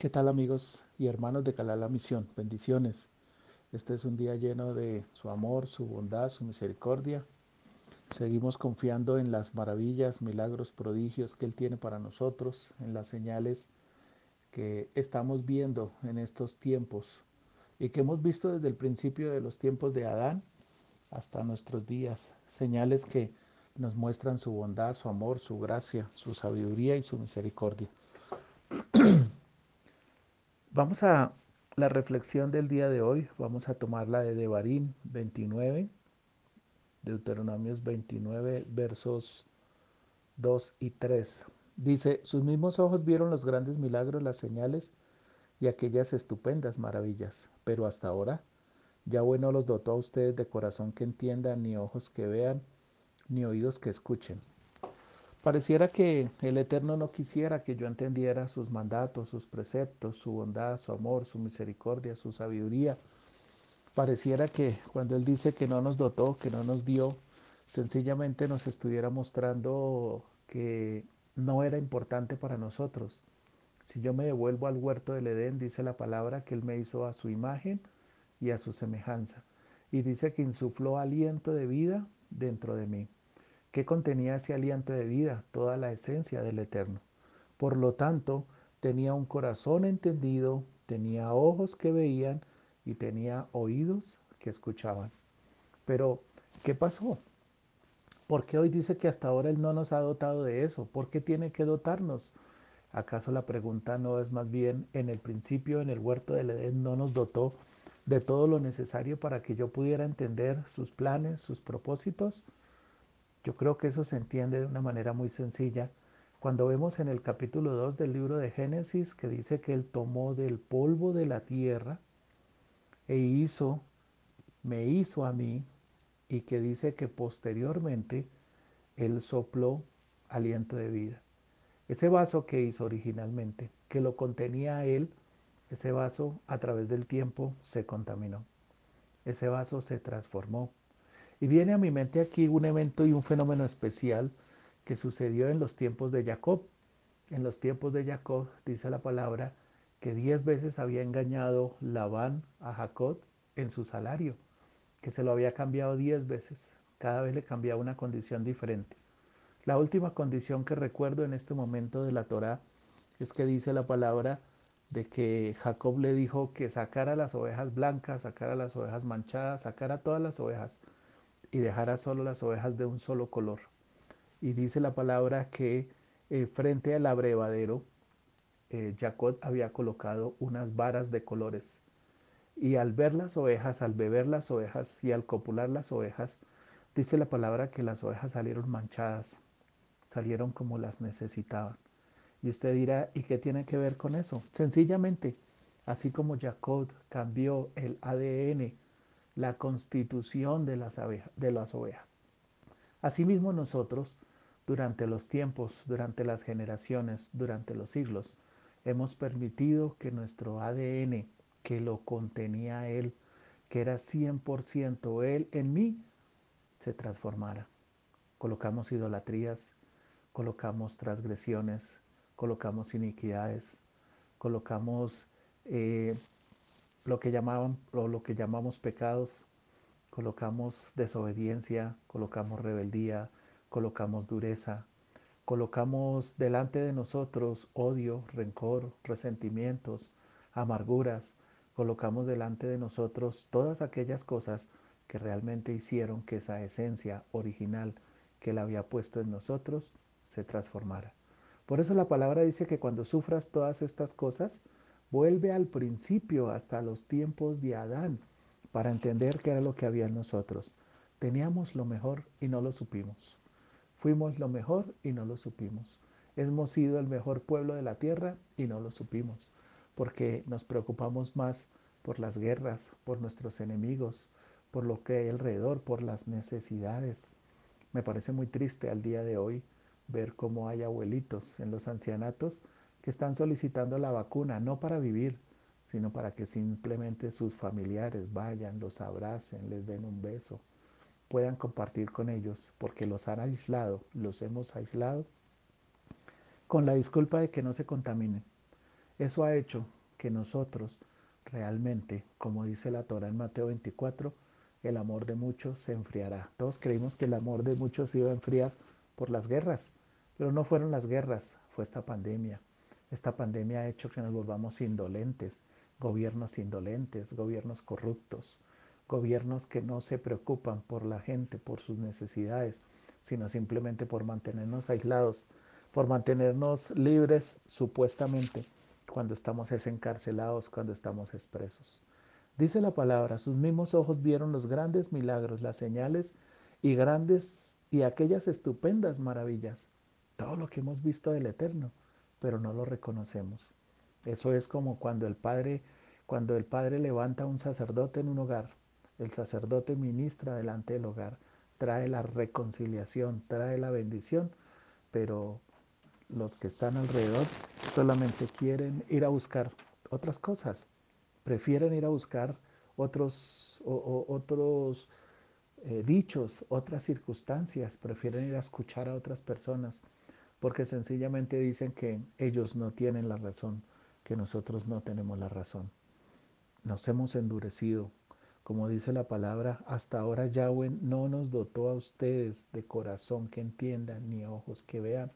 ¿Qué tal amigos y hermanos de Calala Misión? Bendiciones. Este es un día lleno de su amor, su bondad, su misericordia. Seguimos confiando en las maravillas, milagros, prodigios que Él tiene para nosotros, en las señales que estamos viendo en estos tiempos y que hemos visto desde el principio de los tiempos de Adán hasta nuestros días. Señales que nos muestran su bondad, su amor, su gracia, su sabiduría y su misericordia. Vamos a la reflexión del día de hoy. Vamos a tomarla de Devarim 29, Deuteronomios 29, versos 2 y 3. Dice, sus mismos ojos vieron los grandes milagros, las señales y aquellas estupendas maravillas, pero hasta ahora Yahweh no los dotó a ustedes de corazón que entiendan, ni ojos que vean, ni oídos que escuchen. Pareciera que el Eterno no quisiera que yo entendiera sus mandatos, sus preceptos, su bondad, su amor, su misericordia, su sabiduría. Pareciera que cuando Él dice que no nos dotó, que no nos dio, sencillamente nos estuviera mostrando que no era importante para nosotros. Si yo me devuelvo al huerto del Edén, dice la palabra que Él me hizo a su imagen y a su semejanza. Y dice que insufló aliento de vida dentro de mí que contenía ese aliento de vida, toda la esencia del Eterno. Por lo tanto, tenía un corazón entendido, tenía ojos que veían y tenía oídos que escuchaban. Pero, ¿qué pasó? ¿Por qué hoy dice que hasta ahora Él no nos ha dotado de eso? ¿Por qué tiene que dotarnos? ¿Acaso la pregunta no es más bien, en el principio, en el huerto del Edén, no nos dotó de todo lo necesario para que yo pudiera entender sus planes, sus propósitos? Yo creo que eso se entiende de una manera muy sencilla cuando vemos en el capítulo 2 del libro de Génesis que dice que Él tomó del polvo de la tierra e hizo, me hizo a mí, y que dice que posteriormente Él sopló aliento de vida. Ese vaso que hizo originalmente, que lo contenía Él, ese vaso a través del tiempo se contaminó. Ese vaso se transformó y viene a mi mente aquí un evento y un fenómeno especial que sucedió en los tiempos de Jacob. En los tiempos de Jacob dice la palabra que diez veces había engañado Labán a Jacob en su salario, que se lo había cambiado diez veces. Cada vez le cambiaba una condición diferente. La última condición que recuerdo en este momento de la Torá es que dice la palabra de que Jacob le dijo que sacara las ovejas blancas, sacara las ovejas manchadas, sacara todas las ovejas y dejara solo las ovejas de un solo color. Y dice la palabra que eh, frente al abrevadero, eh, Jacob había colocado unas varas de colores. Y al ver las ovejas, al beber las ovejas y al copular las ovejas, dice la palabra que las ovejas salieron manchadas, salieron como las necesitaban. Y usted dirá, ¿y qué tiene que ver con eso? Sencillamente, así como Jacob cambió el ADN la constitución de las, de las ovejas. Asimismo nosotros, durante los tiempos, durante las generaciones, durante los siglos, hemos permitido que nuestro ADN, que lo contenía Él, que era 100% Él en mí, se transformara. Colocamos idolatrías, colocamos transgresiones, colocamos iniquidades, colocamos eh, lo que llamaban lo que llamamos pecados, colocamos desobediencia, colocamos rebeldía, colocamos dureza, colocamos delante de nosotros odio, rencor, resentimientos, amarguras, colocamos delante de nosotros todas aquellas cosas que realmente hicieron que esa esencia original que Él había puesto en nosotros se transformara. Por eso la palabra dice que cuando sufras todas estas cosas, Vuelve al principio, hasta los tiempos de Adán, para entender qué era lo que había en nosotros. Teníamos lo mejor y no lo supimos. Fuimos lo mejor y no lo supimos. Hemos sido el mejor pueblo de la tierra y no lo supimos, porque nos preocupamos más por las guerras, por nuestros enemigos, por lo que hay alrededor, por las necesidades. Me parece muy triste al día de hoy ver cómo hay abuelitos en los ancianatos que están solicitando la vacuna, no para vivir, sino para que simplemente sus familiares vayan, los abracen, les den un beso, puedan compartir con ellos, porque los han aislado, los hemos aislado, con la disculpa de que no se contaminen. Eso ha hecho que nosotros realmente, como dice la Torah en Mateo 24, el amor de muchos se enfriará. Todos creímos que el amor de muchos iba a enfriar por las guerras, pero no fueron las guerras, fue esta pandemia. Esta pandemia ha hecho que nos volvamos indolentes, gobiernos indolentes, gobiernos corruptos, gobiernos que no se preocupan por la gente, por sus necesidades, sino simplemente por mantenernos aislados, por mantenernos libres supuestamente cuando estamos encarcelados, cuando estamos expresos. Dice la palabra, sus mismos ojos vieron los grandes milagros, las señales y grandes y aquellas estupendas maravillas, todo lo que hemos visto del Eterno, pero no lo reconocemos. Eso es como cuando el Padre, cuando el Padre levanta a un sacerdote en un hogar, el sacerdote ministra delante del hogar, trae la reconciliación, trae la bendición, pero los que están alrededor solamente quieren ir a buscar otras cosas, prefieren ir a buscar otros, otros eh, dichos, otras circunstancias, prefieren ir a escuchar a otras personas, porque sencillamente dicen que ellos no tienen la razón, que nosotros no tenemos la razón. Nos hemos endurecido. Como dice la palabra, hasta ahora Yahweh no nos dotó a ustedes de corazón que entiendan, ni ojos que vean,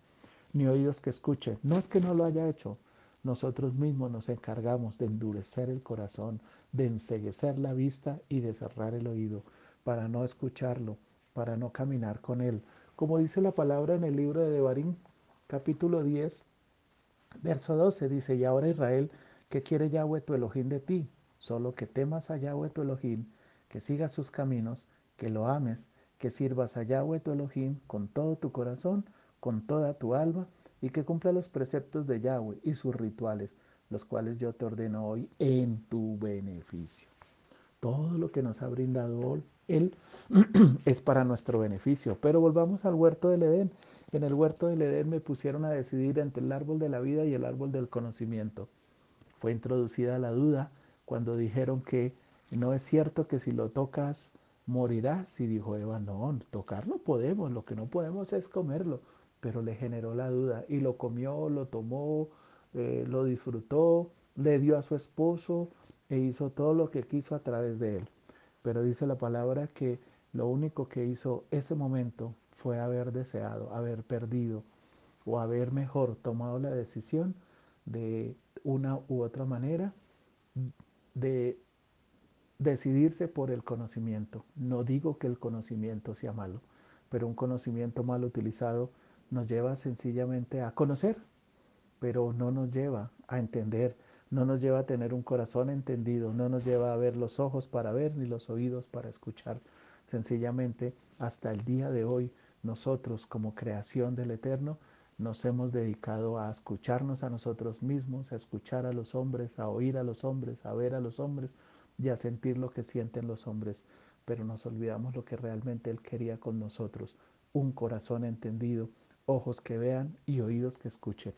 ni oídos que escuchen. No es que no lo haya hecho. Nosotros mismos nos encargamos de endurecer el corazón, de enseguecer la vista y de cerrar el oído para no escucharlo, para no caminar con él. Como dice la palabra en el libro de Devarim, capítulo 10, verso 12, dice, y ahora Israel, ¿qué quiere Yahweh tu Elohim de ti? Solo que temas a Yahweh tu Elohim, que sigas sus caminos, que lo ames, que sirvas a Yahweh tu Elohim con todo tu corazón con toda tu alma y que cumpla los preceptos de Yahweh y sus rituales, los cuales yo te ordeno hoy en tu beneficio. Todo lo que nos ha brindado Él es para nuestro beneficio. Pero volvamos al huerto del Edén. En el huerto del Edén me pusieron a decidir entre el árbol de la vida y el árbol del conocimiento. Fue introducida la duda cuando dijeron que no es cierto que si lo tocas morirás. Y dijo Eva, no, tocarlo podemos, lo que no podemos es comerlo pero le generó la duda y lo comió, lo tomó, eh, lo disfrutó, le dio a su esposo e hizo todo lo que quiso a través de él. Pero dice la palabra que lo único que hizo ese momento fue haber deseado, haber perdido o haber mejor tomado la decisión de una u otra manera de decidirse por el conocimiento. No digo que el conocimiento sea malo, pero un conocimiento mal utilizado nos lleva sencillamente a conocer, pero no nos lleva a entender, no nos lleva a tener un corazón entendido, no nos lleva a ver los ojos para ver ni los oídos para escuchar. Sencillamente, hasta el día de hoy, nosotros como creación del Eterno, nos hemos dedicado a escucharnos a nosotros mismos, a escuchar a los hombres, a oír a los hombres, a ver a los hombres y a sentir lo que sienten los hombres. Pero nos olvidamos lo que realmente Él quería con nosotros, un corazón entendido, ojos que vean y oídos que escuchen.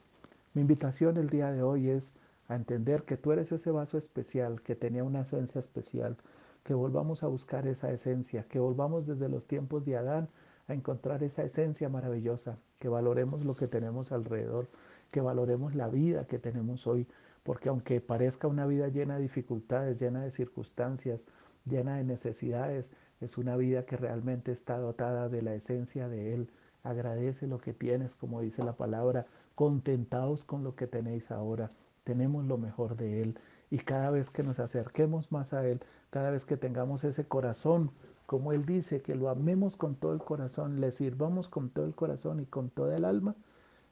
Mi invitación el día de hoy es a entender que tú eres ese vaso especial, que tenía una esencia especial, que volvamos a buscar esa esencia, que volvamos desde los tiempos de Adán a encontrar esa esencia maravillosa, que valoremos lo que tenemos alrededor, que valoremos la vida que tenemos hoy, porque aunque parezca una vida llena de dificultades, llena de circunstancias, llena de necesidades, es una vida que realmente está dotada de la esencia de Él, Agradece lo que tienes, como dice la palabra, contentaos con lo que tenéis ahora. Tenemos lo mejor de Él. Y cada vez que nos acerquemos más a Él, cada vez que tengamos ese corazón, como Él dice, que lo amemos con todo el corazón, le sirvamos con todo el corazón y con toda el alma,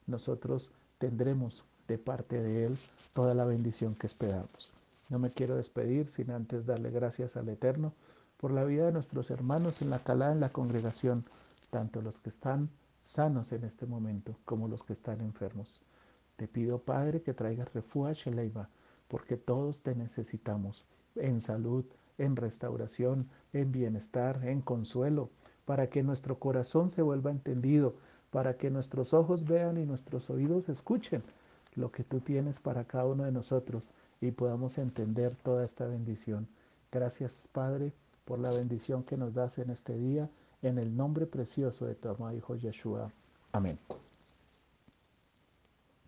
nosotros tendremos de parte de Él toda la bendición que esperamos. No me quiero despedir sin antes darle gracias al Eterno por la vida de nuestros hermanos en la calada, en la congregación, tanto los que están sanos en este momento como los que están enfermos. Te pido, Padre, que traigas refugio Leiva, porque todos te necesitamos en salud, en restauración, en bienestar, en consuelo, para que nuestro corazón se vuelva entendido, para que nuestros ojos vean y nuestros oídos escuchen lo que tú tienes para cada uno de nosotros y podamos entender toda esta bendición. Gracias, Padre, por la bendición que nos das en este día en el nombre precioso de tu amado Hijo Yeshua. Amén.